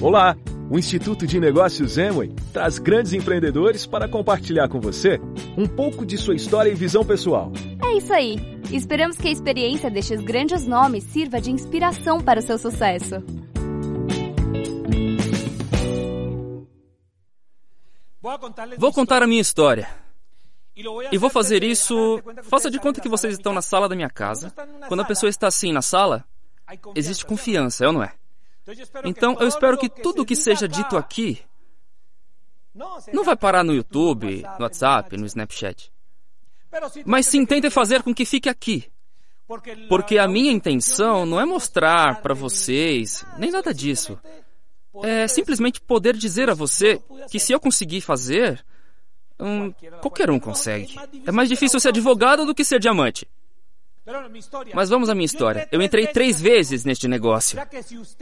Olá! O Instituto de Negócios Emway traz grandes empreendedores para compartilhar com você um pouco de sua história e visão pessoal. É isso aí! Esperamos que a experiência destes grandes nomes sirva de inspiração para o seu sucesso. Vou contar a minha história. E vou fazer isso. Faça de conta que vocês estão na sala da minha casa. Quando a pessoa está assim na sala, existe confiança, é ou não é? Então eu espero que tudo o que seja dito aqui não vai parar no YouTube, no WhatsApp, no Snapchat. Mas sim tente fazer com que fique aqui. Porque a minha intenção não é mostrar para vocês, nem nada disso. É simplesmente poder dizer a você que se eu conseguir fazer, hum, qualquer um consegue. É mais difícil ser advogado do que ser diamante. Mas vamos à minha história. Eu entrei três vezes neste negócio.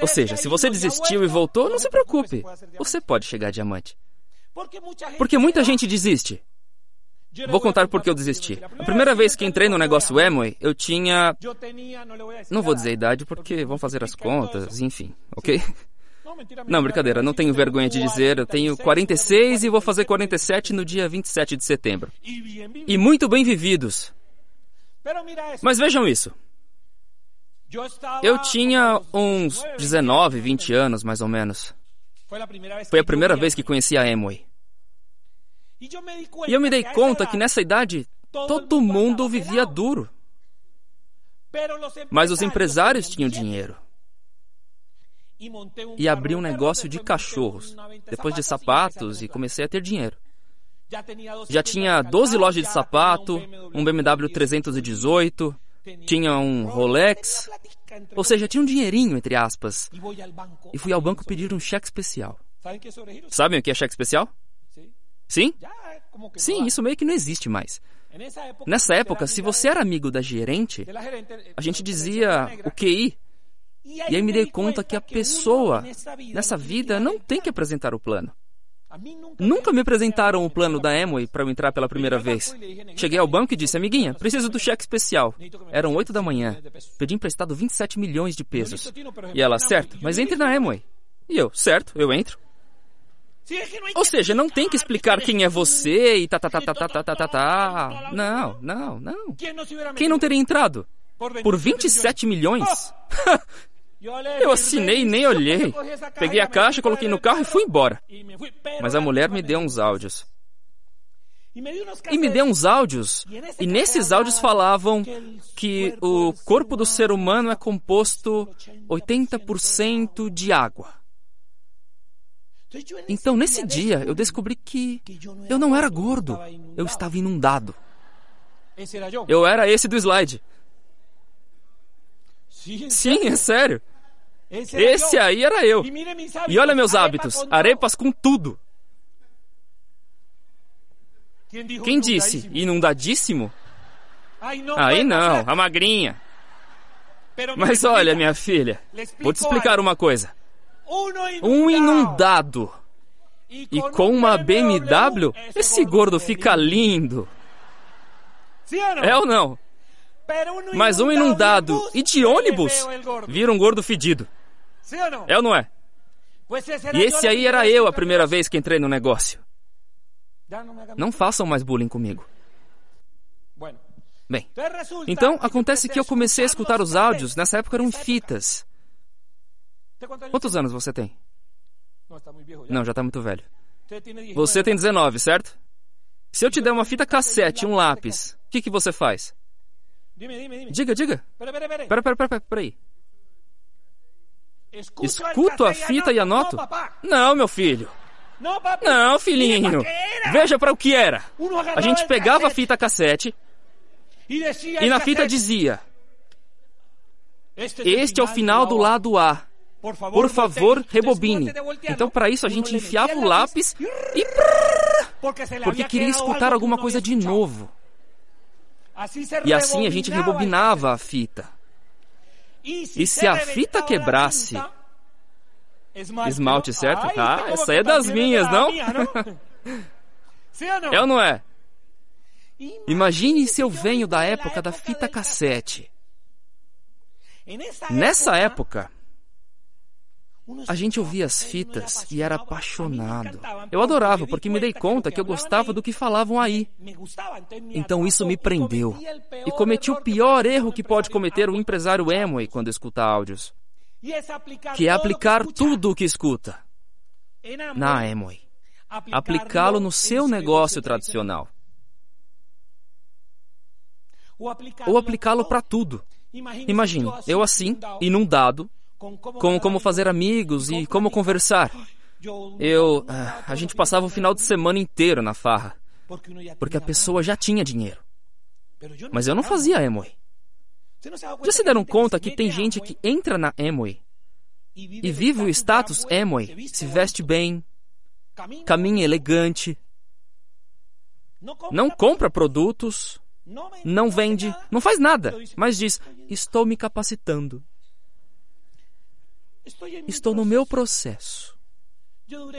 Ou seja, se você desistiu e voltou, não se preocupe. Você pode chegar diamante. Porque muita gente desiste. Vou contar por que eu desisti. A primeira vez que entrei no negócio Amway, eu tinha. Não vou dizer a idade porque vão fazer as contas, enfim, ok? Não, brincadeira, não tenho vergonha de dizer, eu tenho 46 e vou fazer 47 no dia 27 de setembro. E muito bem vividos. Mas vejam isso. Eu tinha uns 19, 20 anos, mais ou menos. Foi a primeira vez que conheci a Amway. E eu me dei conta que nessa idade todo mundo vivia duro. Mas os empresários tinham dinheiro. E abri um negócio de cachorros, depois de sapatos, e comecei a ter dinheiro. Já tinha 12 lojas de sapato, um BMW 318, tinha um Rolex, ou seja, tinha um dinheirinho, entre aspas. E fui ao banco pedir um cheque especial. Sabem o que é cheque especial? Sim? Sim, isso meio que não existe mais. Nessa época, se você era amigo da gerente, a gente dizia o QI. E aí me dei conta que a pessoa, nessa vida, não tem que apresentar o plano. Nunca me apresentaram o plano da Emily para eu entrar pela primeira vez. Cheguei ao banco e disse, amiguinha, preciso do cheque especial. Eram 8 da manhã. Pedi emprestado 27 milhões de pesos. E ela, certo, mas entre na Emily. E eu, certo, eu entro. Ou seja, não tem que explicar quem é você e tá, tá, tá, tá, tá, tá, tá, tá. tá. Não, não, não. Quem não teria entrado? Por 27 milhões? Eu assinei e nem olhei. Peguei a caixa, coloquei no carro e fui embora. Mas a mulher me deu uns áudios. E me deu uns áudios, e nesses áudios falavam que o corpo do ser humano é composto 80% de água. Então, nesse dia, eu descobri que eu não era gordo, eu estava inundado. Eu era esse do slide. Sim, é sério. Esse aí era eu. E olha meus hábitos, arepas com tudo. Quem disse inundadíssimo? Aí não, a magrinha. Mas olha, minha filha, vou te explicar uma coisa. Um inundado e com uma BMW, esse gordo fica lindo. É ou não? Mas um inundado e de ônibus vira um gordo fedido. É ou não é? E esse aí era eu a primeira vez que entrei no negócio. Não façam mais bullying comigo. Bem, então acontece que eu comecei a escutar os áudios, nessa época eram fitas. Quantos anos você tem? Não, já está muito velho. Você tem 19, certo? Se eu te der uma fita cassete e um lápis, o que, que você faz? Diga, diga. Pera, pera, pera, pera, aí. Escuto a fita e anoto? Não, meu filho. Não, filhinho. Veja para o que era. A gente pegava a fita cassete e na fita dizia: Este é o final do lado A. Por favor, rebobine. Então, para isso, a gente enfiava o lápis e. Porque queria escutar alguma coisa de novo. E assim a gente rebobinava a fita. E se a fita quebrasse. Esmalte, certo? Ah, essa é das minhas, não? É ou não é? Imagine se eu venho da época da fita cassete. Nessa época, A gente ouvia as fitas e era apaixonado. Eu adorava porque me dei conta que eu gostava do que falavam aí. Então isso me prendeu. E cometi o pior erro que pode cometer um empresário Amway quando escuta áudios. Que é aplicar tudo o que escuta na Amway. Aplicá-lo no seu negócio tradicional. Ou aplicá-lo para tudo. Imagine, eu assim, inundado, com como fazer amigos e como conversar. Eu. Ah, a gente passava o final de semana inteiro na farra. Porque a pessoa já tinha dinheiro. Mas eu não fazia Amway. Já se deram conta que tem gente que entra na Amway e vive o status Amway, se veste bem, caminha elegante, não compra produtos, não vende, não faz nada, mas diz: Estou me capacitando. Estou no meu processo.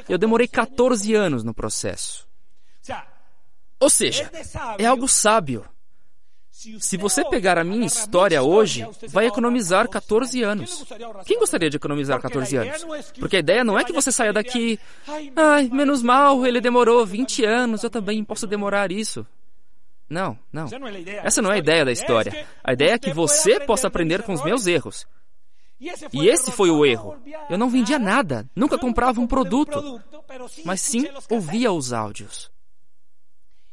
Eu demorei 14 anos no processo. Ou seja, é algo sábio. Se você pegar a minha história hoje, vai economizar 14 anos. Quem gostaria de economizar 14 anos? Porque a ideia não é que você saia daqui. Ai, menos mal, ele demorou 20 anos, eu também posso demorar isso. Não, não. Essa não é a ideia da história. A ideia é que você possa aprender com os meus erros. E esse foi o erro. Eu não vendia nada, nunca comprava um produto, mas sim ouvia os áudios.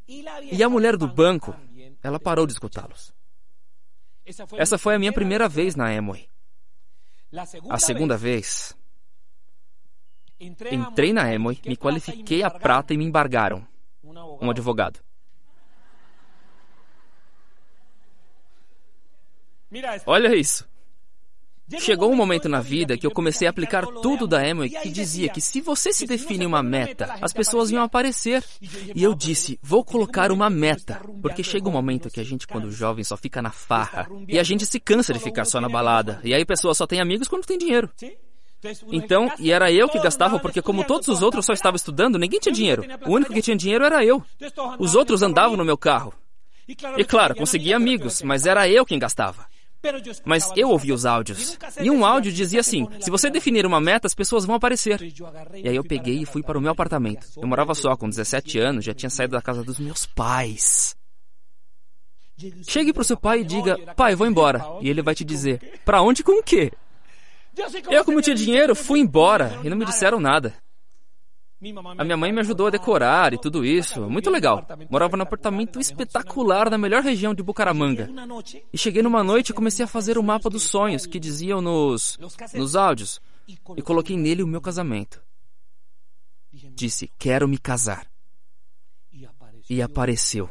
E a mulher do banco, ela parou de escutá-los. Essa foi a minha primeira vez na Amway. A segunda vez, entrei na Amway, me qualifiquei a prata e me embargaram. Um advogado. Olha isso. Chegou um momento na vida que eu comecei a aplicar tudo da Amway que dizia que se você se define uma meta, as pessoas iam aparecer. E eu disse, vou colocar uma meta, porque chega um momento que a gente, quando jovem, só fica na farra e a gente se cansa de ficar só na balada. E aí a pessoa só tem amigos quando tem dinheiro. Então, e era eu que gastava, porque como todos os outros só estavam estudando, ninguém tinha dinheiro. O único que tinha dinheiro era eu. Os outros andavam no meu carro. E claro, conseguia amigos, mas era eu quem gastava. Mas eu ouvi os áudios. E um áudio dizia assim: se você definir uma meta, as pessoas vão aparecer. E aí eu peguei e fui para o meu apartamento. Eu morava só, com 17 anos, já tinha saído da casa dos meus pais. Chegue para o seu pai e diga: pai, vou embora. E ele vai te dizer: para onde com o quê? Eu, como tinha dinheiro, fui embora e não me disseram nada. A minha mãe me ajudou a decorar e tudo isso. Muito legal. Morava num apartamento espetacular na melhor região de Bucaramanga. E cheguei numa noite e comecei a fazer o mapa dos sonhos que diziam nos, nos áudios. E coloquei nele o meu casamento. Disse: Quero me casar. E apareceu.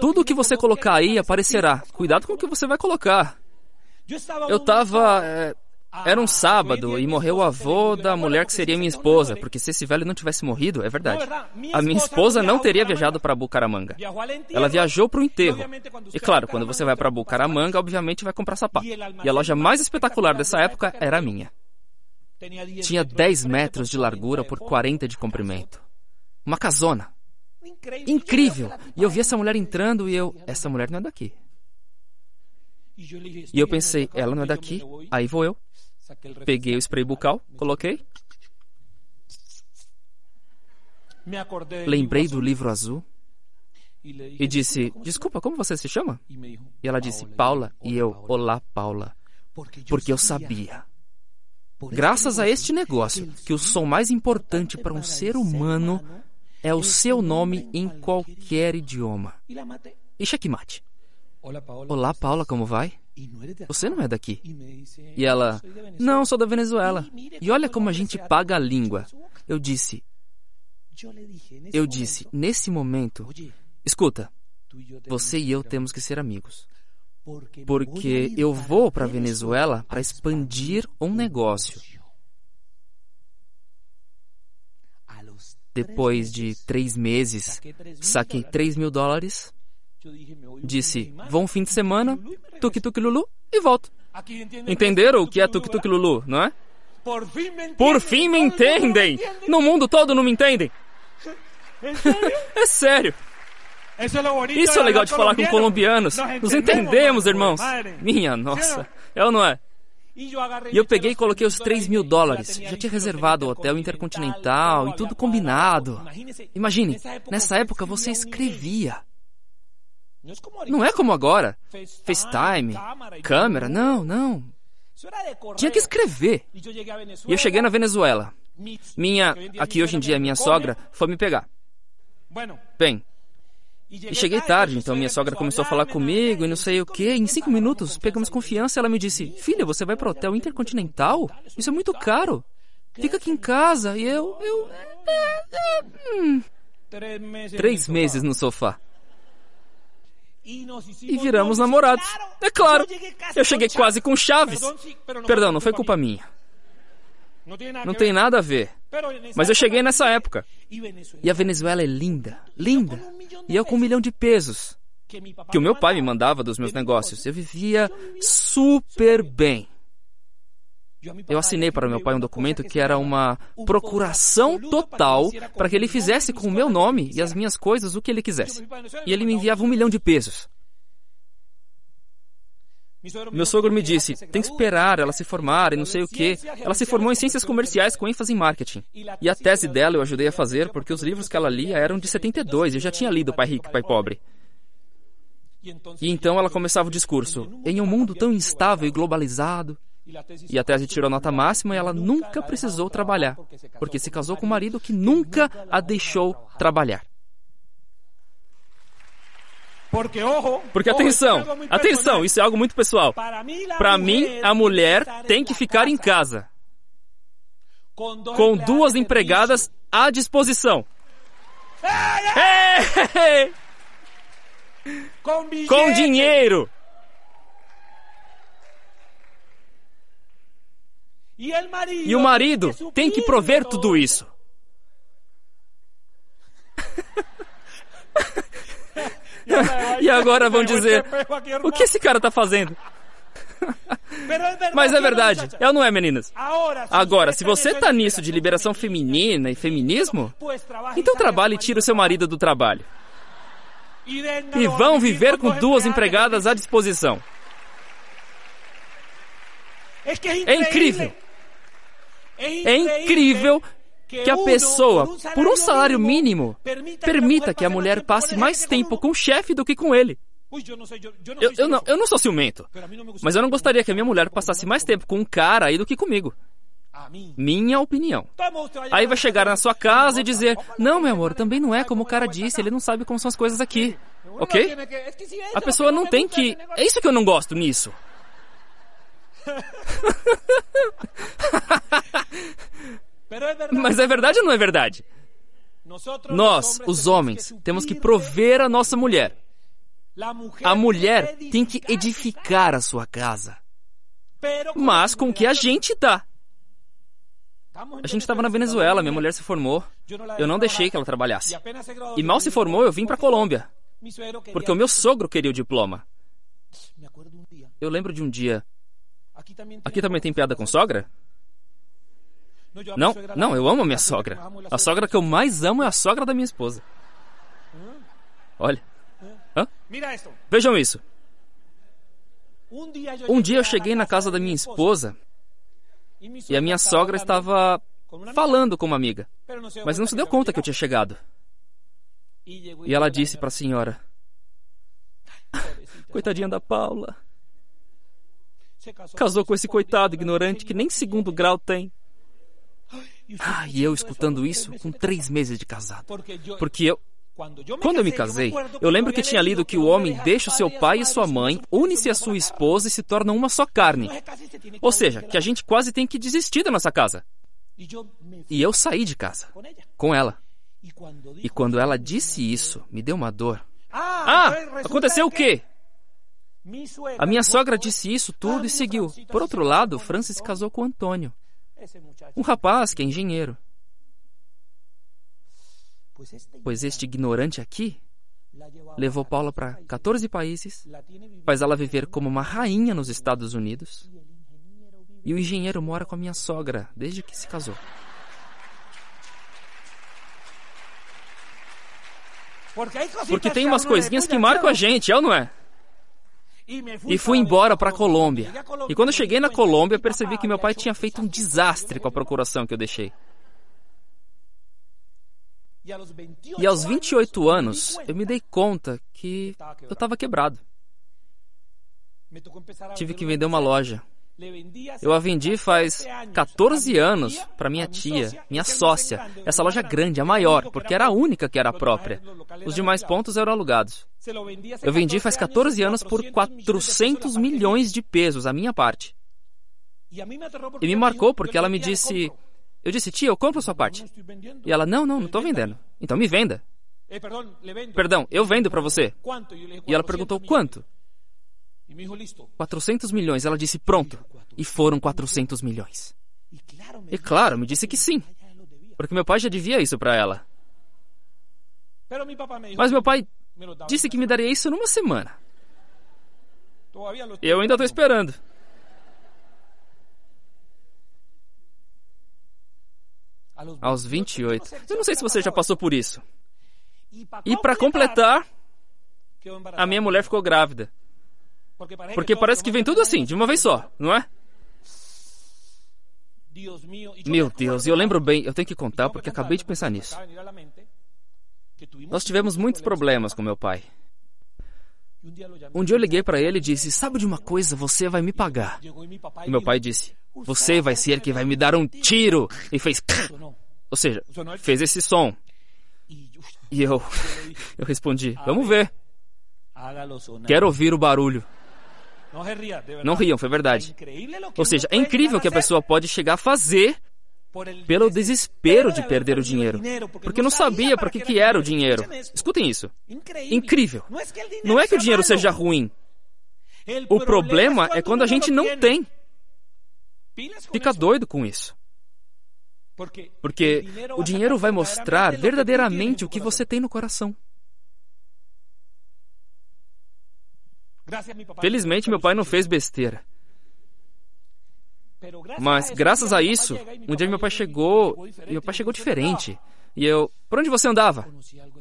Tudo o que você colocar aí aparecerá. Cuidado com o que você vai colocar. Eu estava. É era um sábado e morreu o avô da mulher que seria minha esposa, porque se esse velho não tivesse morrido, é verdade. A minha esposa não teria viajado para Bucaramanga. Ela viajou para o enterro. E claro, quando você vai para Bucaramanga, obviamente vai comprar sapato. E a loja mais espetacular dessa época era a minha. Tinha 10 metros de largura por 40 de comprimento. Uma casona. Incrível! E eu vi essa mulher entrando e eu. Essa mulher não é daqui. E eu pensei, ela não é daqui, aí vou eu. Peguei o spray bucal, coloquei. Lembrei do livro azul e disse: Desculpa, como você se chama? E ela disse: Paula. E eu: Olá, Paula. Porque eu sabia, graças a este negócio, que o som mais importante para um ser humano é o seu nome em qualquer idioma. E checkmate. Olá, Paula, como vai? Você não é daqui. E ela, não, sou da Venezuela. E olha como a gente paga a língua. Eu disse, eu disse, nesse momento, escuta, você e eu temos que ser amigos. Porque eu vou para a Venezuela para expandir um negócio. Depois de três meses, saquei 3 mil dólares Disse: Vou um fim de semana, tuk-tuk Lulu e volto. Entenderam o que é tuk-tuk Lulu, não é? Por fim me entendem! No mundo todo não me entendem! É sério! Isso é legal de falar com colombianos. Nos entendemos, irmãos. Minha nossa. É ou não é? E eu peguei e coloquei os 3 mil dólares. Já tinha reservado o hotel intercontinental e tudo combinado. Imagine, nessa época você escrevia. Não é como agora. FaceTime, câmera, não, não. Tinha que escrever. E eu cheguei na Venezuela. Minha, aqui hoje em dia minha sogra, foi me pegar. Bem, e cheguei tarde, então minha sogra começou a falar comigo e não sei o que. Em cinco minutos, pegamos confiança e ela me disse: Filha, você vai para o hotel intercontinental? Isso é muito caro. Fica aqui em casa. E eu. eu é, é, hum. Três meses no sofá. E viramos namorados. É claro, eu cheguei quase com chaves. Perdão, não foi culpa minha. Não tem nada a ver. Mas eu cheguei nessa época. E a Venezuela é linda, linda. E eu com um milhão de pesos. Que o meu pai me mandava dos meus negócios. Eu vivia super bem. Eu assinei para meu pai um documento que era uma procuração total para que ele fizesse com o meu nome e as minhas coisas o que ele quisesse. E ele me enviava um milhão de pesos. Meu sogro me disse: tem que esperar ela se formar e não sei o que. Ela se formou em ciências comerciais com ênfase em marketing. E a tese dela eu ajudei a fazer porque os livros que ela lia eram de 72 e eu já tinha lido Pai Rico e Pai Pobre. E então ela começava o discurso: em um mundo tão instável e globalizado. E a tese tirou nota máxima e ela nunca precisou trabalhar, porque se casou com um marido que nunca a deixou trabalhar. Porque atenção, atenção, isso é algo muito pessoal. Para mim, a mulher tem que ficar em casa com duas empregadas à disposição. Com dinheiro. E o marido tem que prover tudo isso. e agora vão dizer: o que esse cara está fazendo? Mas é verdade, é ou não é, meninas? Agora, se você está nisso de liberação feminina e feminismo, então trabalhe e tire o seu marido do trabalho. E vão viver com duas empregadas à disposição. É incrível! É incrível que a pessoa, por um salário mínimo, permita que a mulher passe mais tempo com o chefe do que com ele. Eu, eu, não, eu não sou ciumento, mas eu não gostaria que a minha mulher passasse mais tempo com um cara aí do que comigo. Minha opinião. Aí vai chegar na sua casa e dizer: Não, meu amor, também não é como o cara disse, ele não sabe como são as coisas aqui. Ok? A pessoa não tem que. É isso que eu não gosto nisso. Mas é verdade ou não é verdade? Nós, os homens, temos que prover a nossa mulher. A mulher tem que edificar a sua casa. Mas com o que a gente dá. A gente estava na Venezuela, minha mulher se formou. Eu não deixei que ela trabalhasse. E mal se formou, eu vim para a Colômbia. Porque o meu sogro queria o diploma. Eu lembro de um dia. Aqui também tem piada com sogra? Não, não, eu amo a minha sogra. A sogra que eu mais amo é a sogra da minha esposa. Olha. Hã? Vejam isso. Um dia eu cheguei na casa da minha esposa e a minha sogra estava falando com uma amiga, mas não se deu conta que eu tinha chegado. E ela disse para a senhora: Coitadinha da Paula. Casou com esse coitado ignorante que nem segundo grau tem. Ah, e eu escutando isso com três meses de casado. Porque eu. Quando eu me casei, eu lembro que tinha lido que o homem deixa o seu pai e sua mãe, une-se à sua esposa e se torna uma só carne. Ou seja, que a gente quase tem que desistir da nossa casa. E eu saí de casa com ela. E quando ela disse isso, me deu uma dor. Ah, aconteceu o quê? A minha sogra disse isso tudo e seguiu. Por outro lado, Francis se casou com Antônio. Um rapaz que é engenheiro. Pois este ignorante aqui levou Paula para 14 países, faz ela viver como uma rainha nos Estados Unidos, e o engenheiro mora com a minha sogra desde que se casou. Porque tem umas coisinhas que marcam a gente, é ou não é? E fui embora para a Colômbia. E quando cheguei na Colômbia, percebi que meu pai tinha feito um desastre com a procuração que eu deixei. E aos 28 anos, eu me dei conta que eu estava quebrado. Tive que vender uma loja. Eu a vendi faz 14 anos para minha tia, minha sócia. Essa loja grande, a maior, porque era a única que era própria. Os demais pontos eram alugados. Eu vendi faz 14 anos por 400 milhões de pesos, a minha parte. E me marcou porque ela me disse: Eu disse, tia, eu compro a sua parte. E ela: Não, não, não estou vendendo. Então me venda. Perdão, eu vendo para você. E ela perguntou: Quanto? 400 milhões. Ela disse: Pronto. E foram 400 milhões. E claro, me disse que sim. Porque meu pai já devia isso para ela. Mas meu pai disse que me daria isso numa semana. E eu ainda estou esperando. Aos 28. Eu não sei se você já passou por isso. E para completar, a minha mulher ficou grávida. Porque parece que vem tudo assim, de uma vez só, não é? Meu Deus, e eu lembro bem, eu tenho que contar porque acabei de pensar nisso. Nós tivemos muitos problemas com meu pai. Um dia eu liguei para ele e disse: Sabe de uma coisa, você vai me pagar. E meu pai disse: Você vai ser quem vai me dar um tiro. E fez. Ou seja, fez esse som. E eu, eu respondi: Vamos ver. Quero ouvir o barulho. Não riam, foi verdade. Ou seja, é incrível que a pessoa pode chegar a fazer pelo desespero de perder o dinheiro, porque não sabia para que, que era o dinheiro. Escutem isso. Incrível. Não é que o dinheiro seja ruim. O problema é quando a gente não tem. Fica doido com isso. Porque o dinheiro vai mostrar verdadeiramente o que você tem no coração. Felizmente, meu pai não fez besteira. Mas, graças a isso, um dia meu pai chegou e meu pai chegou diferente. E eu, por onde você andava?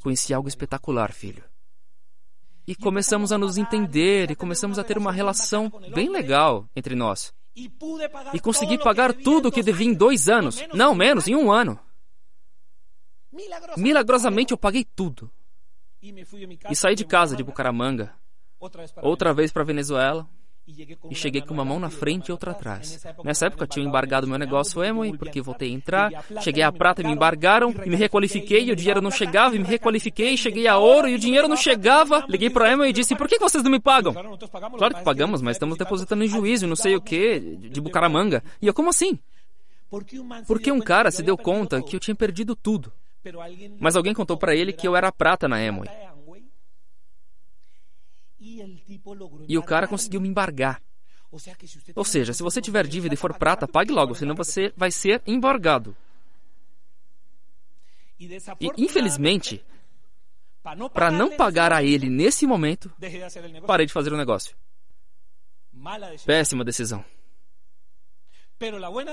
Conheci algo espetacular, filho. E começamos a nos entender e começamos a ter uma relação bem legal entre nós. E consegui pagar tudo o que devia em dois anos. Não, menos, em um ano. Milagrosamente eu paguei tudo. E saí de casa de Bucaramanga outra vez para Venezuela e cheguei com uma mão na frente e outra atrás. Nessa época tinha embargado meu negócio Emoi, porque voltei a entrar, cheguei a prata e me embargaram, e me requalifiquei e o dinheiro não chegava, e me requalifiquei, cheguei a ouro e o dinheiro não chegava. Liguei para Emoi e disse, por que vocês não me pagam? Claro que pagamos, mas estamos depositando em juízo, não sei o que, de Bucaramanga. E eu, como assim? Porque um cara se deu conta que eu tinha perdido tudo. Mas alguém contou para ele que eu era prata na Emoi. E o cara conseguiu me embargar. Ou seja, se você tiver dívida e for prata, pague logo, senão você vai ser embargado. E, infelizmente, para não pagar a ele nesse momento, parei de fazer o negócio. Péssima decisão.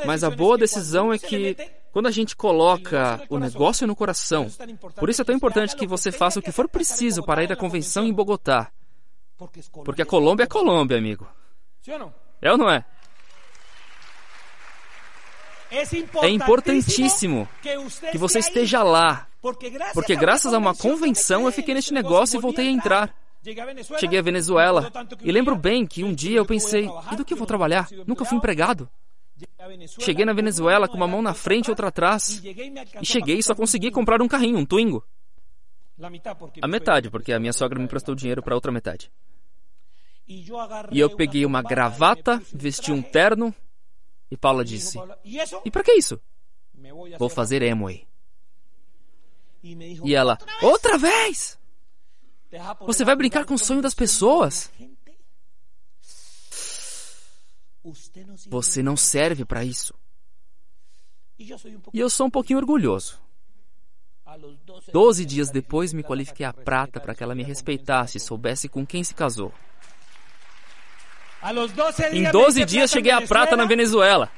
Mas a boa decisão é que quando a gente coloca o negócio no coração, por isso é tão importante que você faça o que for preciso para ir à convenção em Bogotá, porque a Colômbia é Colômbia, amigo. É ou não é? É importantíssimo que você esteja lá, porque graças a uma convenção eu fiquei neste negócio e voltei a entrar. Cheguei à Venezuela e lembro bem que um dia eu pensei: e do que eu vou trabalhar? Nunca fui empregado. Cheguei na Venezuela com uma mão na frente e outra atrás. E cheguei e só consegui comprar um carrinho, um Twingo. A metade, porque a minha sogra me emprestou dinheiro para outra metade. E eu peguei uma gravata, vesti um terno, e Paula disse: E para que isso? Vou fazer Emway. E ela: Outra vez? Você vai brincar com o sonho das pessoas? Você não serve para isso. E eu sou um pouquinho orgulhoso. Doze dias depois, me qualifiquei a prata para que ela me respeitasse e soubesse com quem se casou. Em 12 dias cheguei à prata na Venezuela.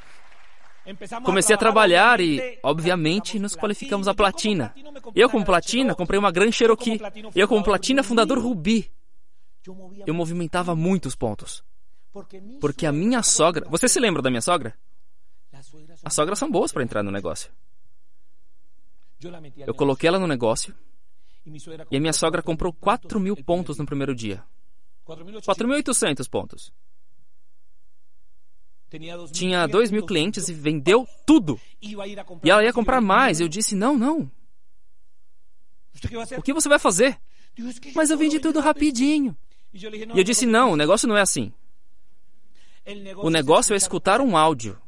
Comecei a trabalhar e, obviamente, nos qualificamos a platina. Eu, como platina, comprei uma Grand Cherokee. Eu, como platina, fundador Rubi. eu movimentava muitos pontos. Porque a minha sogra. Você se lembra da minha sogra? As sogras são boas para entrar no negócio. Eu coloquei ela no negócio e a minha sogra comprou 4 mil pontos no primeiro dia. 4.800 pontos. Tinha 2 mil clientes e vendeu tudo. E ela ia comprar mais. Eu disse: não, não. O que você vai fazer? Mas eu vendi tudo rapidinho. E eu disse: não, o negócio não é assim. O negócio é escutar um áudio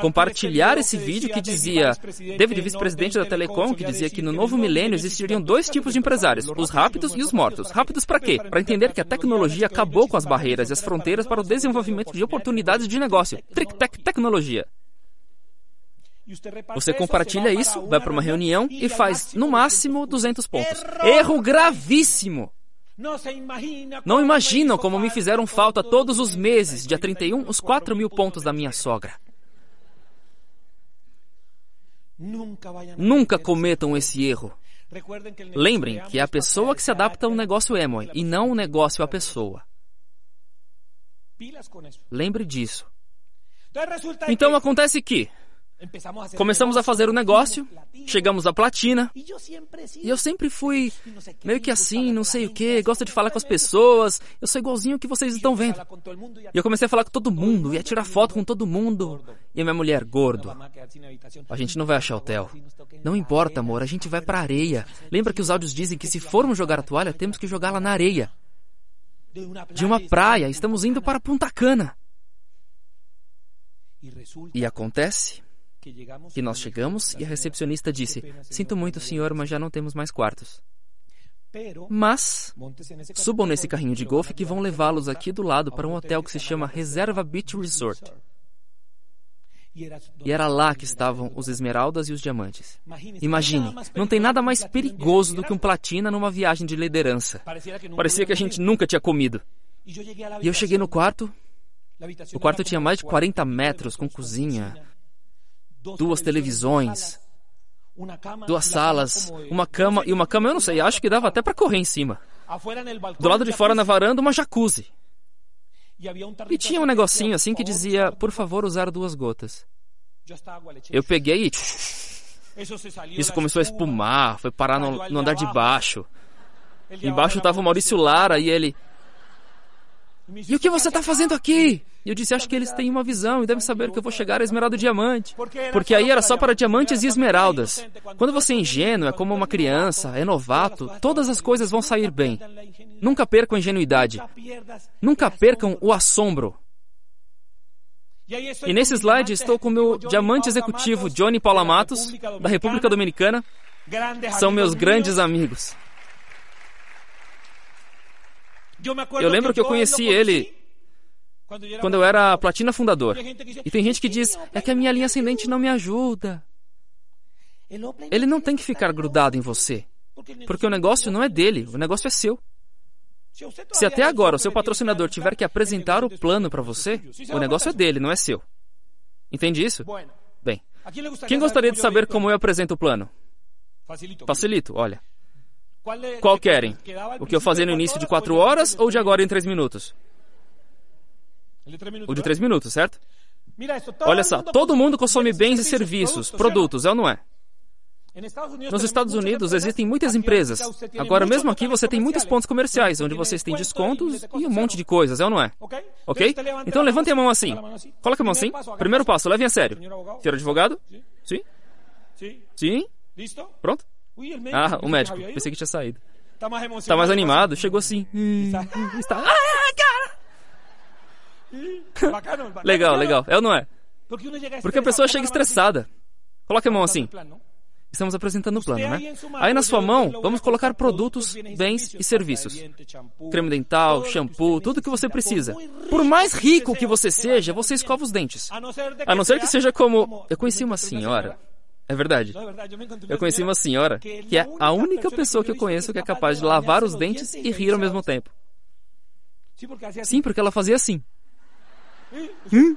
compartilhar esse vídeo que dizia, David, vice-presidente da Telecom, que dizia que no novo milênio existiriam dois tipos de empresários, os rápidos e os mortos. Rápidos para quê? Para entender que a tecnologia acabou com as barreiras e as fronteiras para o desenvolvimento de oportunidades de negócio. Trick-tech tecnologia. Você compartilha isso, vai para uma reunião e faz, no máximo, 200 pontos. Erro gravíssimo! Não imaginam como me fizeram falta todos os meses, dia 31, os 4 mil pontos da minha sogra. Nunca cometam esse erro. Lembrem que é a pessoa que se adapta ao negócio Emoi e não o negócio à pessoa. Lembre disso. Então acontece que Começamos a fazer o negócio, chegamos à platina, e eu sempre fui meio que assim, não sei o que, gosto de falar com as pessoas, eu sou igualzinho o que vocês estão vendo. E eu comecei a falar com todo mundo, ia tirar foto com todo mundo. E a minha mulher, gordo, a gente não vai achar hotel. Não importa, amor, a gente vai pra areia. Lembra que os áudios dizem que se formos jogar a toalha, temos que jogá-la na areia. De uma praia, estamos indo para Punta Cana. E acontece que nós chegamos e a recepcionista disse: Sinto muito, senhor, mas já não temos mais quartos. Mas subam nesse carrinho de golfe que vão levá-los aqui do lado para um hotel que se chama Reserva Beach Resort. E era lá que estavam os esmeraldas e os diamantes. Imagine, não tem nada mais perigoso do que um platina numa viagem de liderança. Parecia que a gente nunca tinha comido. E eu cheguei no quarto. O quarto tinha mais de 40 metros, com cozinha, duas televisões, duas salas, uma cama e uma cama, eu não sei, acho que dava até para correr em cima. Do lado de fora na varanda, uma jacuzzi. E tinha um negocinho assim que dizia, por favor, usar duas gotas. Eu peguei e. Isso começou a espumar, foi parar no, no andar de baixo. Embaixo estava o Maurício Lara e ele. E o que você está fazendo aqui? E eu disse: Acho que eles têm uma visão e devem saber que eu vou chegar a esmeralda diamante. Porque aí era só para diamantes e esmeraldas. Quando você é ingênuo, é como uma criança, é novato, todas as coisas vão sair bem. Nunca percam a ingenuidade. Nunca percam o assombro. E nesse slide estou com o meu diamante executivo Johnny Paula Matos, da República Dominicana. São meus grandes amigos. Eu lembro que eu conheci ele quando eu era platina fundador. E tem gente que diz: é que a minha linha ascendente não me ajuda. Ele não tem que ficar grudado em você, porque o negócio não é dele, o negócio é seu. Se até agora o seu patrocinador tiver que apresentar o plano para você, o negócio é dele, não é seu. Entende isso? Bem, quem gostaria de saber como eu apresento o plano? Facilito, olha. Qual querem? O que eu fazia no início de quatro horas ou de agora em três minutos? O de três minutos, certo? Olha só, todo mundo consome bens e serviços, produtos, é ou não é? Nos Estados Unidos existem muitas empresas. Agora, mesmo aqui, você tem muitos pontos comerciais, onde vocês têm descontos e um monte de coisas, é ou não é? Ok? Então levante a mão assim. Coloque a mão assim. Primeiro passo, leve a sério. Senhor advogado? Sim? Sim? Pronto? Ah, o médico. Pensei que tinha saído. Tá mais animado. Chegou assim. Está... Ah, cara! Legal, legal. É ou não é? Porque a pessoa chega estressada. Coloque a mão assim. Estamos apresentando o plano, né? Aí na sua mão, vamos colocar produtos, bens e serviços. Creme dental, shampoo, tudo que você precisa. Por mais rico que você seja, você escova os dentes. A não ser que seja como... Eu conheci uma senhora é verdade. Eu conheci uma senhora que é a única pessoa que eu conheço que é capaz de lavar os dentes e rir ao mesmo tempo. Sim, porque ela fazia assim. Hum?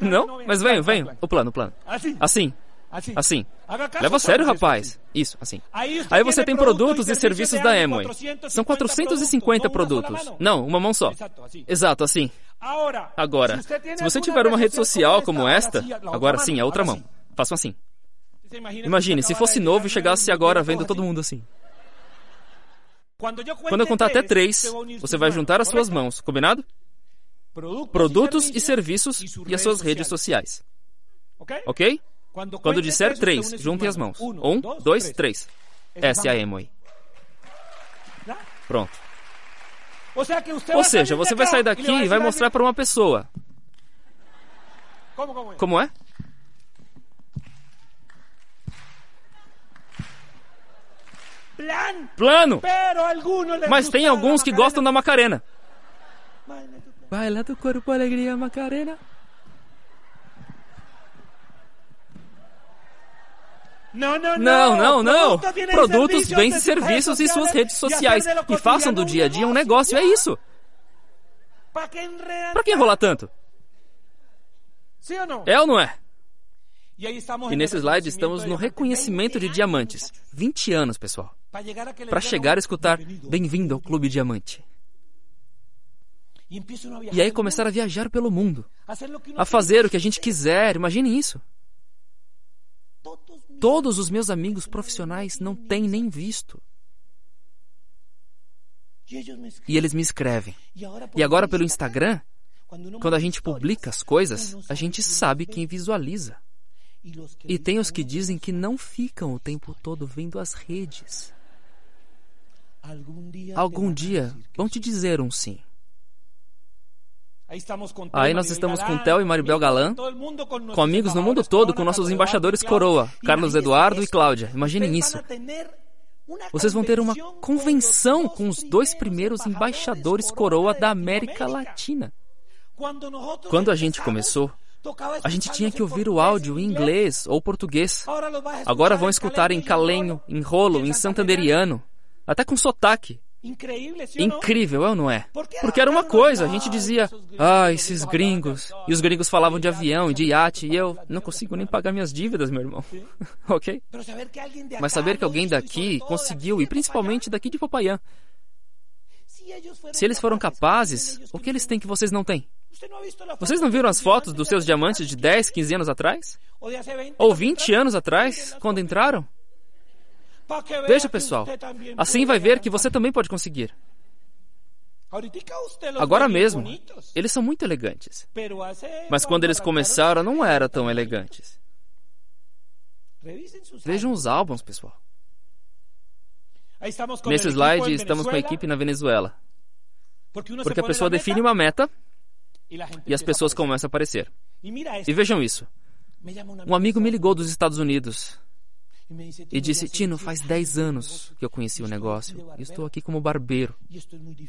Não, mas vem, vem. O plano, o plano. Assim. Assim. Leva a sério, rapaz. Isso, assim. Aí você tem produtos e serviços da Amway. São 450 produtos. Não, uma mão só. Exato, assim. Agora, se você tiver uma rede social como esta, agora sim, a outra mão. Façam assim. Imagine, se fosse novo e chegasse agora vendo todo mundo assim. Quando eu contar até três, você vai juntar as suas mãos, combinado? Produtos e serviços e as suas redes sociais. Ok? Quando disser três, juntem as mãos. Um, dois, três. Essa é a Amway. Pronto. Ou seja, você vai sair daqui e vai mostrar para uma pessoa. Como é? Plano! Mas tem alguns que gostam da Macarena. Baila do corpo, alegria, Macarena. Não, não, não. Produtos, bens e serviços e suas redes sociais. E façam do dia a dia um negócio, é isso. Para que enrolar tanto? É ou não é? E nesse slide estamos no reconhecimento de diamantes. 20 anos, pessoal. Para chegar a escutar Bem-vindo ao Clube Diamante. E aí começar a viajar pelo mundo. A fazer o que a gente quiser. Imagine isso. Todos os meus amigos profissionais não têm nem visto. E eles me escrevem. E agora pelo Instagram, quando a gente publica as coisas, a gente sabe quem visualiza. E tem os que dizem que não ficam o tempo todo vendo as redes. Algum dia vão te dizer um sim. Aí nós estamos com Theo e Maribel Galan, com amigos no mundo todo, com nossos embaixadores coroa, Carlos Eduardo e Cláudia. Imaginem isso. Vocês vão ter uma convenção com os dois primeiros embaixadores coroa da América Latina. Quando a gente começou, a gente tinha que ouvir o áudio em inglês ou português. Agora vão escutar em calenho, em rolo, em santanderiano, até com sotaque. Incrível, é ou não é? Porque era uma coisa, a gente dizia, ah, esses gringos. E os gringos falavam de avião e de iate, e eu não consigo nem pagar minhas dívidas, meu irmão. ok? Mas saber que alguém daqui conseguiu, e principalmente daqui de Popayán, se eles foram capazes, o que eles têm que vocês não têm? Vocês não viram as fotos dos seus diamantes de 10, 15 anos atrás? Ou 20 anos atrás, quando entraram? Veja, pessoal, assim vai ver que você também pode conseguir. Agora mesmo, eles são muito elegantes. Mas quando eles começaram, não eram tão elegantes. Vejam os álbuns, pessoal. Nesse slide, estamos com a equipe na Venezuela. Porque a pessoa define uma meta e as pessoas começam a aparecer. E vejam isso. Um amigo me ligou dos Estados Unidos e disse: Tino, faz 10 anos que eu conheci o negócio e estou aqui como barbeiro.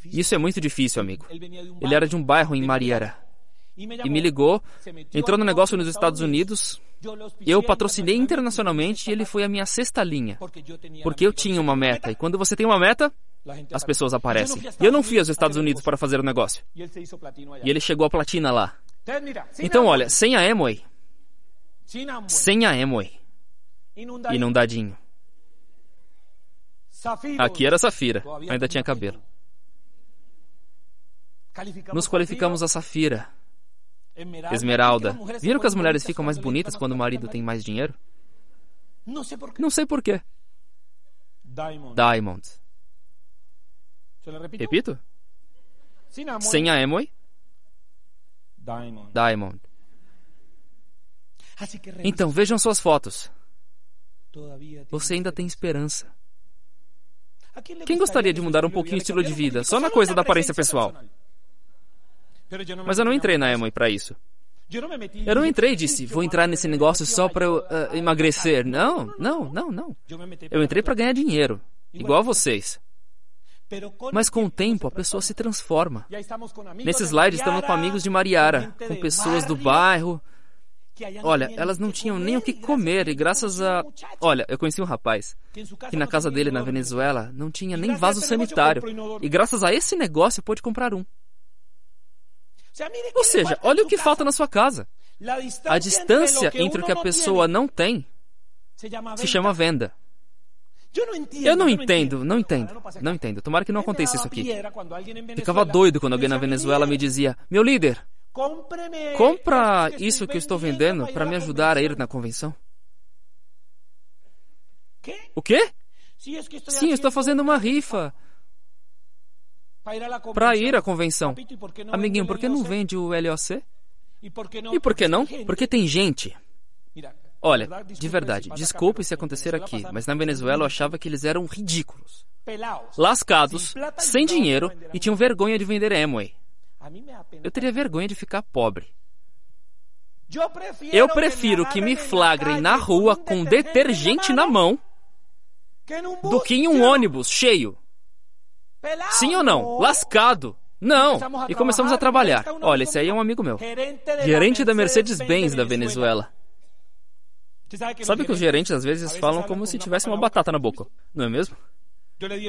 Isso é muito difícil, amigo. Ele era de um bairro em Mariara e me ligou, entrou no negócio nos Estados Unidos. Eu patrocinei internacionalmente e ele foi a minha sexta linha, porque eu tinha uma meta. E quando você tem uma meta, as pessoas aparecem. E eu não fui aos Estados Unidos para fazer o negócio. E ele chegou à platina lá. Então, olha, sem a Amway, sem a Amway, inundadinho. Aqui era Safira, ainda tinha cabelo. Nos qualificamos a Safira, Esmeralda. Viram que as mulheres ficam mais bonitas quando o marido tem mais dinheiro? Não sei porquê. Diamond. Repito? Sem a Amway? Diamond. Então, vejam suas fotos. Você ainda tem esperança. Quem gostaria de mudar um pouquinho o estilo de vida, só na coisa da aparência pessoal? Mas eu não entrei na Amway para isso. Eu não entrei e disse, vou entrar nesse negócio só para uh, emagrecer. Não, não, não, não. Eu entrei para ganhar dinheiro, igual vocês. Mas com o tempo a pessoa se transforma. Nesse slide estamos com amigos de Mariara, com pessoas do bairro. Olha, elas não tinham nem o que comer e graças a. Olha, eu conheci um rapaz que na casa dele na Venezuela não tinha nem vaso sanitário. E graças a esse negócio pôde comprar um. Ou seja, olha o que falta na sua casa. A distância entre o que a pessoa não tem Se chama venda. Eu não entendo, não entendo, não entendo. Tomara que não aconteça isso aqui. Ficava doido quando alguém na Venezuela me dizia: Meu líder, compra isso que eu estou vendendo para me ajudar a ir na convenção. O quê? Sim, eu estou fazendo uma rifa para ir à convenção. Amiguinho, por que não vende o LOC? E por que não? Porque tem gente. Olha, de verdade, desculpe se acontecer aqui, mas na Venezuela eu achava que eles eram ridículos. Lascados, sem dinheiro e tinham vergonha de vender Amway. Eu teria vergonha de ficar pobre. Eu prefiro que me flagrem na rua com detergente na mão do que em um ônibus cheio. Sim ou não? Lascado. Não. E começamos a trabalhar. Olha, esse aí é um amigo meu. Gerente da Mercedes-Benz da Venezuela. Sabe que os gerentes às vezes falam como se tivesse uma batata na boca, não é mesmo?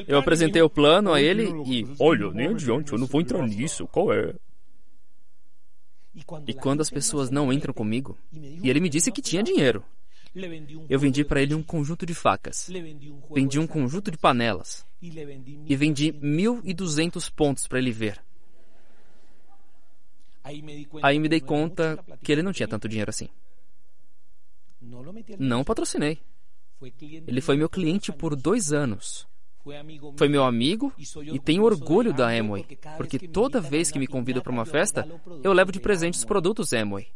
Eu apresentei o plano a ele e. Olha, nem adiante, eu não vou entrar nisso, qual é? E quando as pessoas não entram comigo, e ele me disse que tinha dinheiro, eu vendi para ele um conjunto de facas, vendi um conjunto de panelas e vendi 1.200 pontos para ele ver. Aí me dei conta que ele não tinha tanto dinheiro assim. Não patrocinei. Ele foi meu cliente por dois anos. Foi meu amigo e tenho orgulho da Amway, porque toda vez que me convida para uma festa, eu levo de presente os produtos Amway.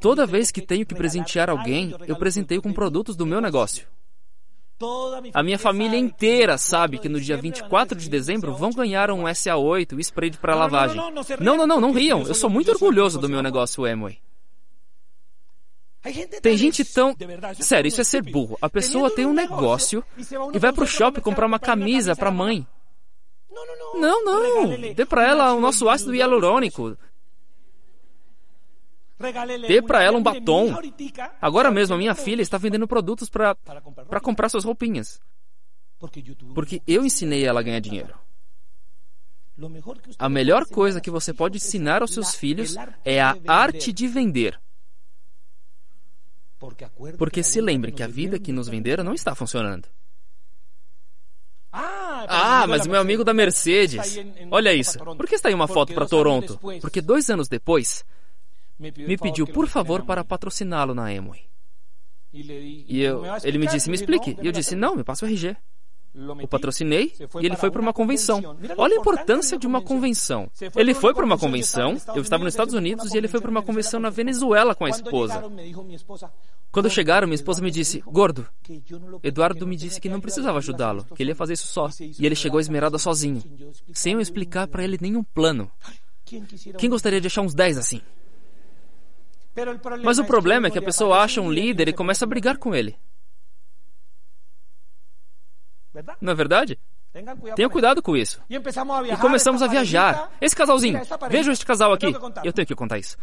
Toda vez que tenho que presentear alguém, eu presenteio com produtos do meu negócio. A minha família inteira sabe que no dia 24 de dezembro vão ganhar um SA8 e spray para lavagem. Não, não, não, não riam. Eu sou muito orgulhoso do meu negócio Amway. Tem gente tão. Sério, isso é ser burro. A pessoa tem um negócio e vai pro shopping comprar uma camisa pra mãe. Não, não. Dê pra ela o nosso ácido hialurônico. Dê pra ela um batom. Agora mesmo a minha filha está vendendo produtos para para comprar suas roupinhas. Porque eu ensinei ela a ganhar dinheiro. A melhor coisa que você pode ensinar aos seus filhos é a arte de vender. Porque se lembre que a vida que nos venderam não está funcionando. Ah, mas o meu amigo da Mercedes. Olha isso. Por que está aí uma foto para Toronto? Porque dois anos depois, me pediu por favor para patrociná-lo na Amway. E eu, ele me disse, me explique. E eu disse, não, me passa o RG. O patrocinei e ele foi para uma convenção. Olha a importância de uma convenção. Ele foi para uma convenção, eu estava nos Estados Unidos e ele foi para uma convenção na Venezuela com a esposa. Quando chegaram, minha esposa me disse: Gordo, Eduardo me disse que não precisava ajudá-lo, que ele ia fazer isso só. E ele chegou esmerado sozinho, sem eu explicar para ele nenhum plano. Quem gostaria de achar uns 10 assim? Mas o problema é que a pessoa acha um líder e começa a brigar com ele. Não é verdade? Tenha cuidado com isso. E começamos a viajar. Esse casalzinho, veja este casal aqui. Eu tenho que contar isso.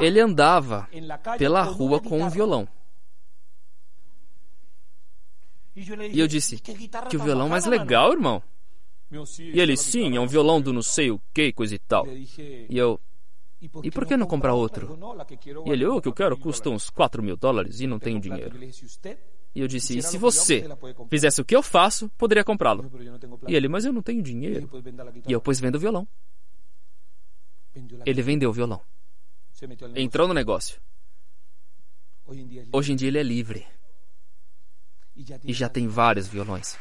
Ele andava pela rua com um violão. E eu disse: Que violão mais legal, irmão. E ele: Sim, é um violão do não sei o que, coisa e tal. E eu: E por que não comprar outro? E ele: O que eu quero custa uns 4 mil dólares e não tenho dinheiro. E eu disse: E se você fizesse o que eu faço, poderia comprá-lo. E ele: Mas eu não tenho dinheiro. E eu: Pois vendo o violão. Ele vendeu o violão. Entrou no negócio. Hoje em dia ele é livre. E já tem vários violões.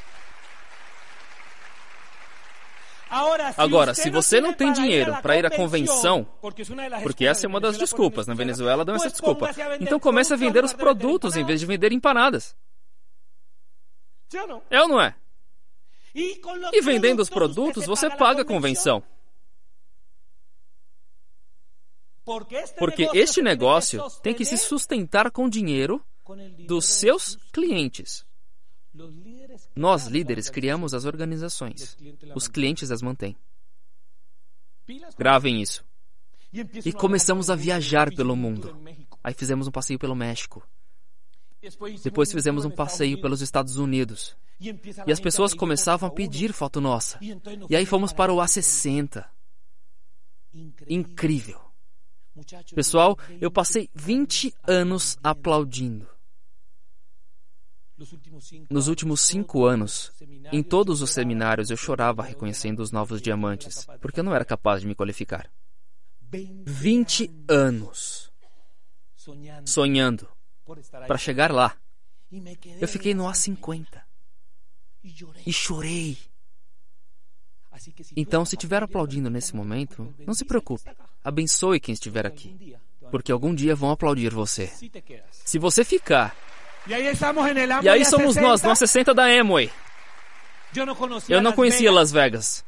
Agora, se você não tem dinheiro para ir à convenção, porque essa é uma das desculpas, na Venezuela dão essa desculpa, então comece a vender os produtos em vez de vender empanadas. É ou não é? E vendendo os produtos, você paga a convenção. Porque este negócio tem que se sustentar com dinheiro dos seus clientes. Nós, líderes, criamos as organizações. Os clientes as mantêm. Gravem isso. E começamos a viajar pelo mundo. Aí fizemos um passeio pelo México. Depois fizemos um passeio pelos Estados Unidos. E as pessoas começavam a pedir foto nossa. E aí fomos para o A60. Incrível. Pessoal, eu passei 20 anos aplaudindo. Nos últimos cinco anos, em todos os seminários eu chorava reconhecendo os novos diamantes, porque eu não era capaz de me qualificar. 20 anos sonhando para chegar lá. Eu fiquei no A50 e chorei. Então, se estiver aplaudindo nesse momento, não se preocupe. Abençoe quem estiver aqui, porque algum dia vão aplaudir você. Se você ficar e aí somos nós, no 60 da Amway. Eu não conhecia Las Vegas.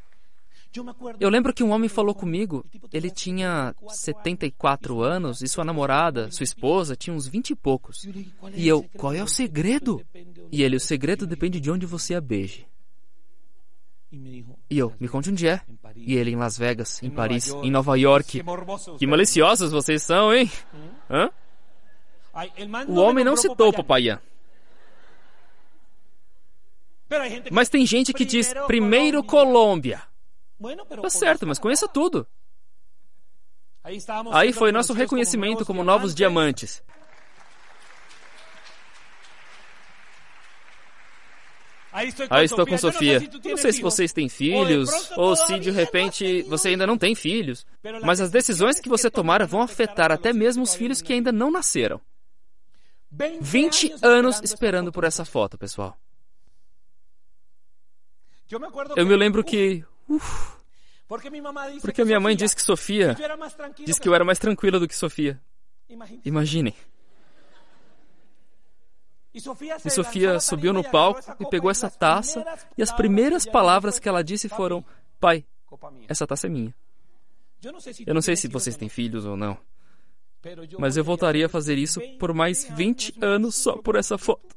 Eu lembro que um homem falou comigo, ele tinha 74 anos e sua namorada, sua esposa, tinha uns 20 e poucos. E eu, qual é o segredo? E ele, o segredo depende de onde você a beije. E eu, me conte onde é. E ele, em Las Vegas, em Paris, em Nova York. Que maliciosos vocês são, hein? Hã? O homem não citou Popayán. Mas tem gente que diz primeiro Colômbia. Tá certo, mas conheça tudo. Aí foi nosso reconhecimento como novos diamantes. Aí estou com Sofia. Não sei se vocês têm filhos, ou se de repente você ainda não tem filhos. Mas as decisões que você tomar vão afetar até mesmo os filhos que ainda não nasceram. 20 anos esperando por essa foto, pessoal. Eu me lembro que. Uf, porque minha mãe disse que Sofia. Disse que eu era mais tranquila do que Sofia. Imaginem. E Sofia subiu no palco e pegou essa taça, e as primeiras palavras que ela disse foram: Pai, essa taça é minha. Eu não sei se vocês têm filhos ou não. Mas eu voltaria a fazer isso por mais 20 anos só por essa foto.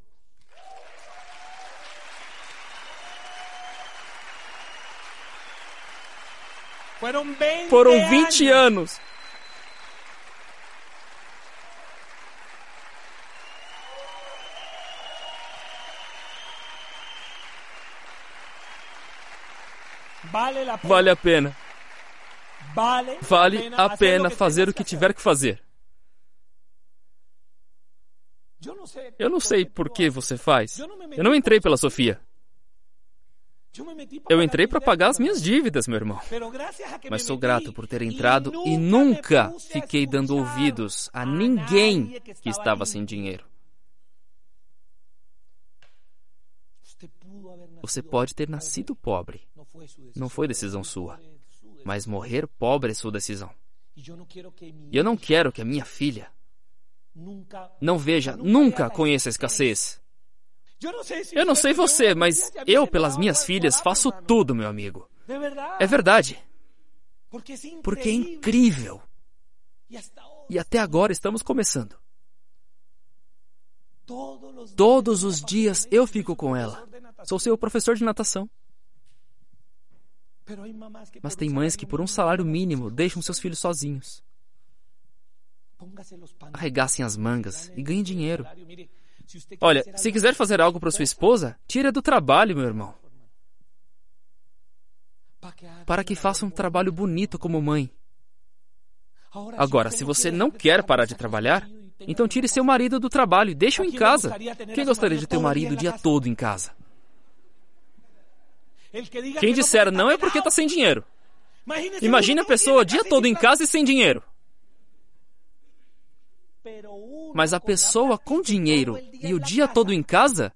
Foram 20 anos. Vale a pena. Vale a pena fazer o que tiver que fazer. Eu não sei por que você faz. Eu não entrei pela Sofia. Eu entrei para pagar as minhas dívidas, meu irmão. Mas sou grato por ter entrado e nunca fiquei dando ouvidos a ninguém que estava sem dinheiro. Você pode ter nascido pobre. Não foi decisão sua. Mas morrer pobre é sua decisão. E eu não quero que a minha filha não veja, nunca conheça a escassez. Eu não sei você, mas eu, pelas minhas filhas, faço tudo, meu amigo. É verdade. Porque é incrível. E até agora estamos começando. Todos os dias eu fico com ela. Sou seu professor de natação. Mas tem mães que, por um salário mínimo, deixam seus filhos sozinhos. Arregassem as mangas e ganhem dinheiro. Olha, se quiser fazer algo para sua esposa, tire do trabalho, meu irmão. Para que faça um trabalho bonito como mãe. Agora, se você não quer parar de trabalhar, então tire seu marido do trabalho e deixe-o em casa. Quem gostaria de ter o marido o dia todo em casa? Quem disser não é porque está sem dinheiro. Imagine a pessoa o dia todo em casa e sem dinheiro. Mas a pessoa com dinheiro e o dia todo em casa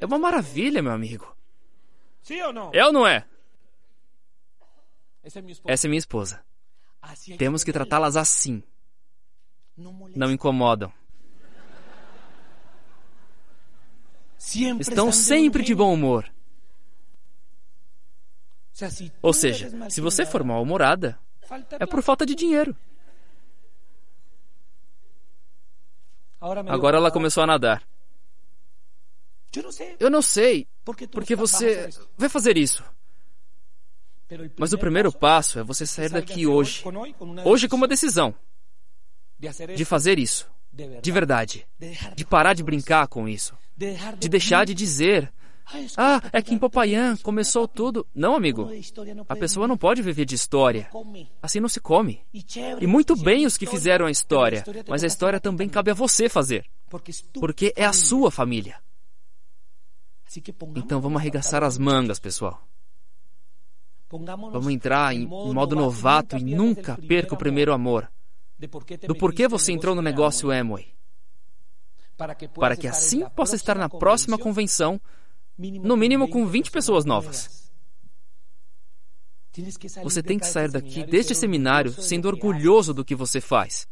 é uma maravilha, meu amigo. É ou não é? Essa é minha esposa. Temos que tratá-las assim. Não incomodam. Estão sempre de bom humor. Ou seja, se você for mal-humorada, é por falta de dinheiro. Agora ela começou a nadar. Eu não sei porque você vai fazer isso. Mas o primeiro passo é você sair daqui hoje. Hoje com uma decisão de fazer isso. De verdade. De parar de brincar com isso. De deixar de dizer Ah, é que em Popayán começou tudo. Não, amigo. A pessoa não pode viver de história. Assim não se come. E muito bem os que fizeram a história, mas a história também cabe a você fazer. Porque é a sua família. Então vamos arregaçar as mangas, pessoal. Vamos entrar em modo novato e nunca perca o primeiro amor. Do porquê você entrou no negócio Amway. Para que assim possa estar na próxima convenção, no mínimo com 20 pessoas novas. Você tem que sair daqui deste seminário sendo orgulhoso do que você faz.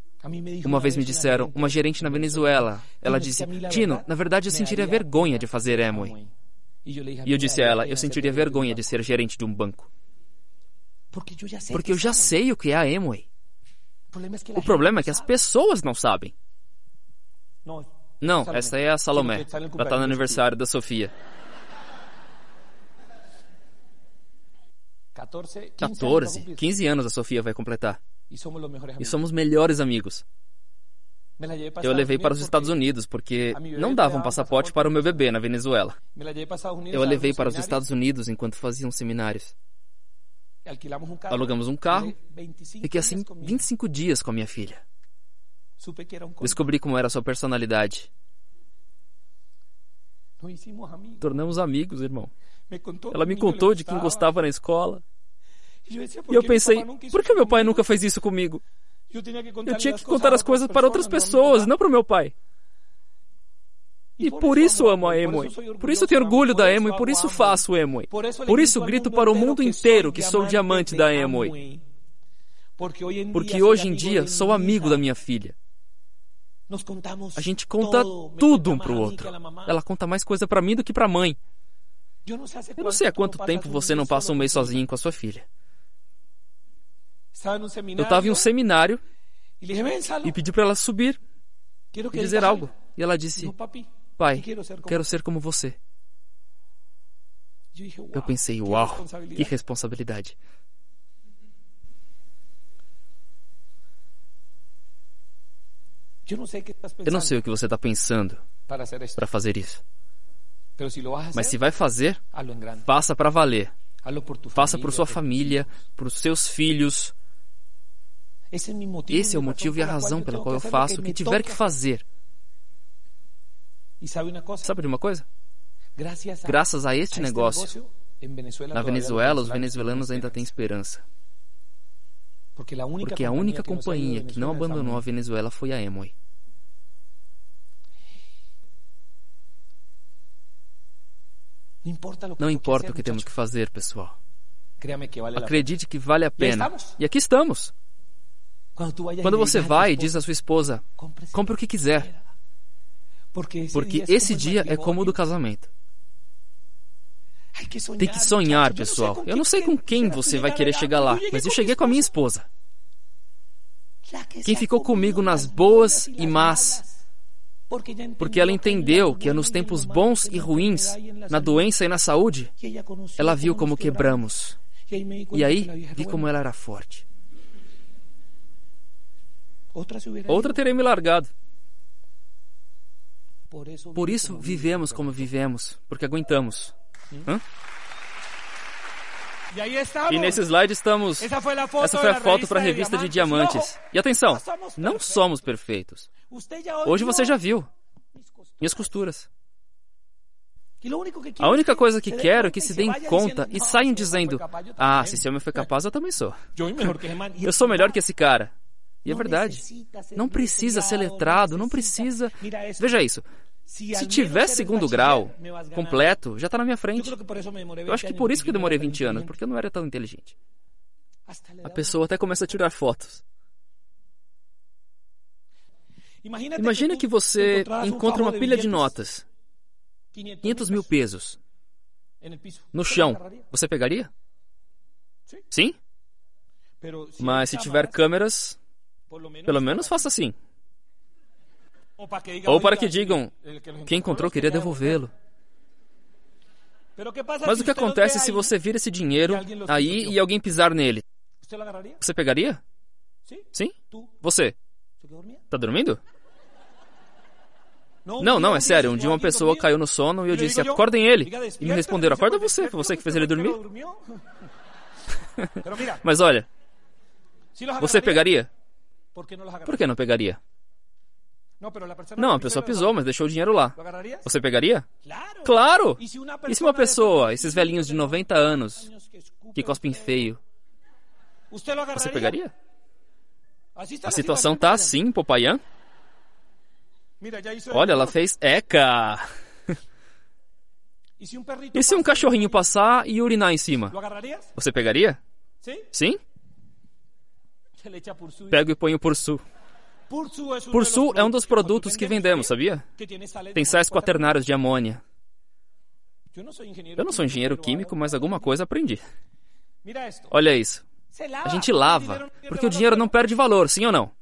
Uma vez me disseram, uma gerente na Venezuela, ela disse: Tino, na verdade eu sentiria vergonha de fazer Amway. E eu disse a ela: eu sentiria vergonha de ser gerente de um banco. Porque eu já sei o que é a Amway. O problema é que as pessoas não sabem. Não, essa é a Salomé. Ela está no aniversário da Sofia. 14, 15 anos a Sofia vai completar. E somos melhores amigos. Eu levei para os Estados Unidos porque não dava um passaporte para o meu bebê na Venezuela. Eu a levei para os Estados Unidos enquanto faziam seminários. Alugamos um carro. Fiquei assim 25 dias com a minha filha. Descobri como era a sua personalidade. Tornamos amigos, irmão. Ela me contou de quem gostava na escola. E eu pensei, por que meu pai nunca fez isso comigo? Eu tinha que contar as coisas para outras pessoas, não para o meu pai. E por isso amo a Emoi. Por isso tenho orgulho da Emoi, por isso faço Emoi. Por isso grito para o mundo inteiro que sou diamante da Emoi. Porque hoje em dia sou amigo da minha filha. A gente conta tudo um para o outro. Ela conta mais coisa para mim do que para a mãe. Eu não sei há quanto tempo você não passa um mês sozinho com a sua filha. Eu estava em um seminário e pedi para ela subir e dizer algo. E ela disse: Pai, quero ser como você. Eu pensei: Uau, que responsabilidade. Eu não sei o que você está pensando para fazer isso. Mas se vai fazer, faça para valer. Faça por sua família, por seus filhos. Esse é o motivo e a razão pela qual eu faço o que tiver que fazer. Sabe de uma coisa? Graças a este negócio, na Venezuela, os venezuelanos ainda têm esperança. Porque a única companhia que não abandonou a Venezuela foi a Emoi. Não importa o que temos que fazer, pessoal. Acredite que vale a pena. E aqui estamos. Quando você vai e diz à sua esposa: compre o que quiser. Porque esse dia é como o do casamento. Tem que sonhar, pessoal. Eu não sei com quem você vai querer chegar lá, mas eu cheguei com a minha esposa. Quem ficou comigo nas boas e más. Porque ela entendeu que é nos tempos bons e ruins, na doença e na saúde, ela viu como quebramos. E aí vi como ela era forte. Outra teria me largado. Por isso vivemos como vivemos, porque aguentamos. Hã? E nesse slide estamos. Essa foi a foto para a revista de diamantes. E atenção, não somos perfeitos. Hoje você já viu minhas costuras. A única coisa que quero é que se deem conta e saiam dizendo: Ah, se esse homem foi capaz, eu também sou. Eu sou melhor que esse cara. E é verdade. Não precisa ser letrado, não precisa. Veja isso. Se tiver segundo grau completo, já está na minha frente. Eu acho que por isso que eu demorei 20 anos, porque eu não era tão inteligente. A pessoa até começa a tirar fotos. Imagina que você encontra uma pilha de notas. 500 mil pesos. No chão. Você pegaria? Sim? Mas se tiver câmeras, pelo menos faça assim. Ou para que digam, quem encontrou queria devolvê-lo. Mas o que acontece se você vira esse dinheiro aí e alguém pisar nele? Você pegaria? Sim? Você? Está dormindo? Não, não, é sério. Um dia uma pessoa caiu no sono e eu disse, acordem ele. E me responderam, acorda você, foi você que fez ele dormir. Mas olha, você pegaria? Por que não pegaria? Não, a pessoa pisou, mas deixou o dinheiro lá. Você pegaria? Claro! E se uma pessoa, esses velhinhos de 90 anos, que cospem feio, você pegaria? A situação tá assim, Popayan? Olha, ela fez eca. E se um cachorrinho passar e urinar em cima? Você pegaria? Sim? Pego e ponho por sul. Pursu é um dos produtos que vendemos, sabia? Tem sais quaternários de amônia. Eu não sou engenheiro químico, mas alguma coisa aprendi. Olha isso. A gente lava, porque o dinheiro não perde valor, sim ou não?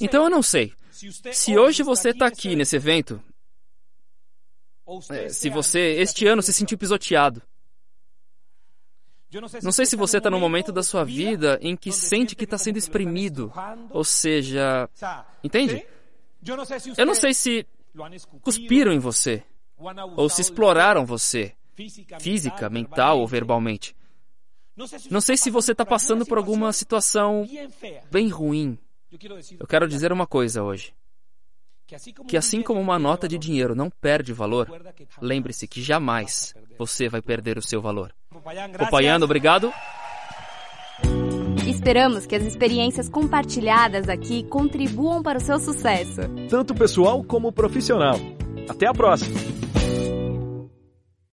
Então eu não sei. Se hoje você está aqui nesse evento, é, se você este ano se sentiu pisoteado, não sei se você está no momento da sua vida em que sente que está sendo exprimido, ou seja, entende? Eu não sei se cuspiram em você, ou se exploraram você, física, mental ou verbalmente. Não sei se você está passando por alguma situação bem ruim. Eu quero dizer uma coisa hoje. Que assim como uma nota de dinheiro não perde valor, lembre-se que jamais você vai perder o seu valor. Popayano, obrigado. Esperamos que as experiências compartilhadas aqui contribuam para o seu sucesso. Tanto pessoal como profissional. Até a próxima!